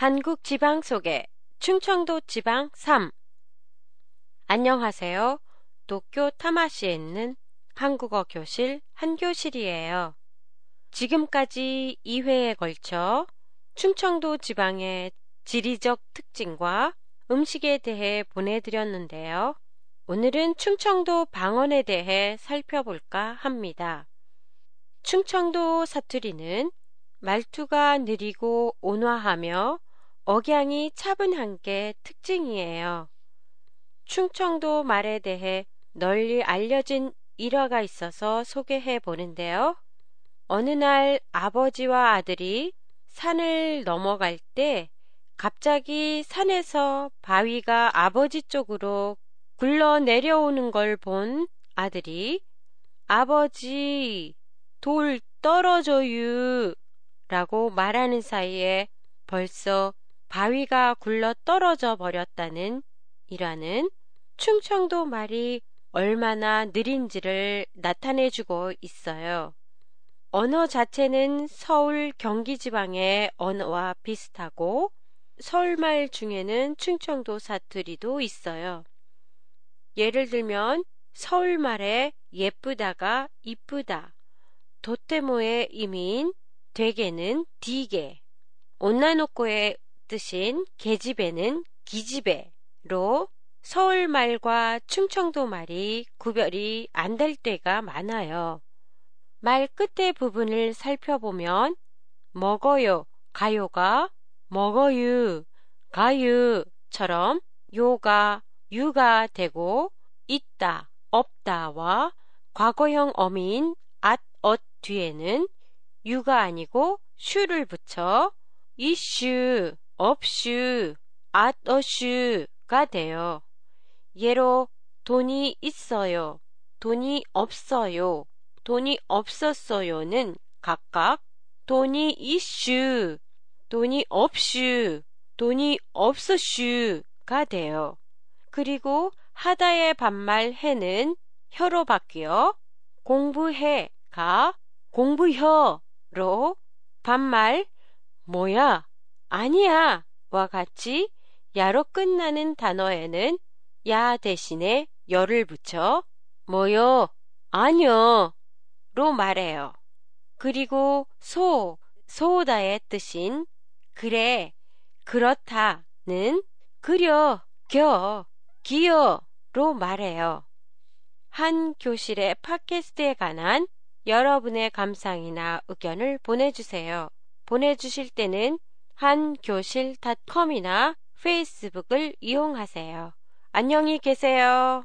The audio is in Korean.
한국 지방 속에 충청도 지방 3 안녕하세요. 도쿄 타마시에 있는 한국어 교실 한교실이에요. 지금까지 2회에 걸쳐 충청도 지방의 지리적 특징과 음식에 대해 보내드렸는데요. 오늘은 충청도 방언에 대해 살펴볼까 합니다. 충청도 사투리는 말투가 느리고 온화하며 억양이 차분한 게 특징이에요. 충청도 말에 대해 널리 알려진 일화가 있어서 소개해 보는데요. 어느 날 아버지와 아들이 산을 넘어갈 때 갑자기 산에서 바위가 아버지 쪽으로 굴러 내려오는 걸 본 아들이 아버지 돌 떨어져요 라고 말하는 사이에 벌써 바위가 굴러 떨어져 버렸다는 이라는 충청도 말이 얼마나 느린지를 나타내주고 있어요. 언어 자체는 서울 경기 지방의 언어와 비슷하고 서울말 중에는 충청도 사투리도 있어요. 예를 들면 서울말에 예쁘다가 이쁘다, 도테모의 의미인 되게는 디게, 온나노코의 뜻인 계집애는 기집애로 서울말과 충청도 말이 구별이 안 될 때가 많아요. 말 끝의 부분을 살펴보면 먹어요, 가요가 먹어유, 가유처럼 요가 유가 되고 있다, 없다와 과거형 어미인 앗, 엇 뒤에는 유가 아니고 슈를 붙여 이슈, 업슈, 앗어슈가 돼요. 예로 돈이 있어요, 돈이 없어요, 돈이 없었어요는 각각 돈이 이슈, 돈이 없슈, 돈이 없었슈가 돼요. 그리고 하다의 반말 해는 혀로 바뀌어 공부해가 공부혀로 반말 뭐야 아니야 와 같이 야로 끝나는 단어에는 야 대신에 열을 붙여 뭐요 아니요 로 말해요. 그리고 소, 소다의 뜻인 그래, 그렇다는 그려, 겨, 기여로 말해요. 한 교실의 팟캐스트에 관한 여러분의 감상이나 의견을 보내주세요. 보내주실 때는 한교실닷컴이나 페이스북을 이용하세요. 안녕히 계세요.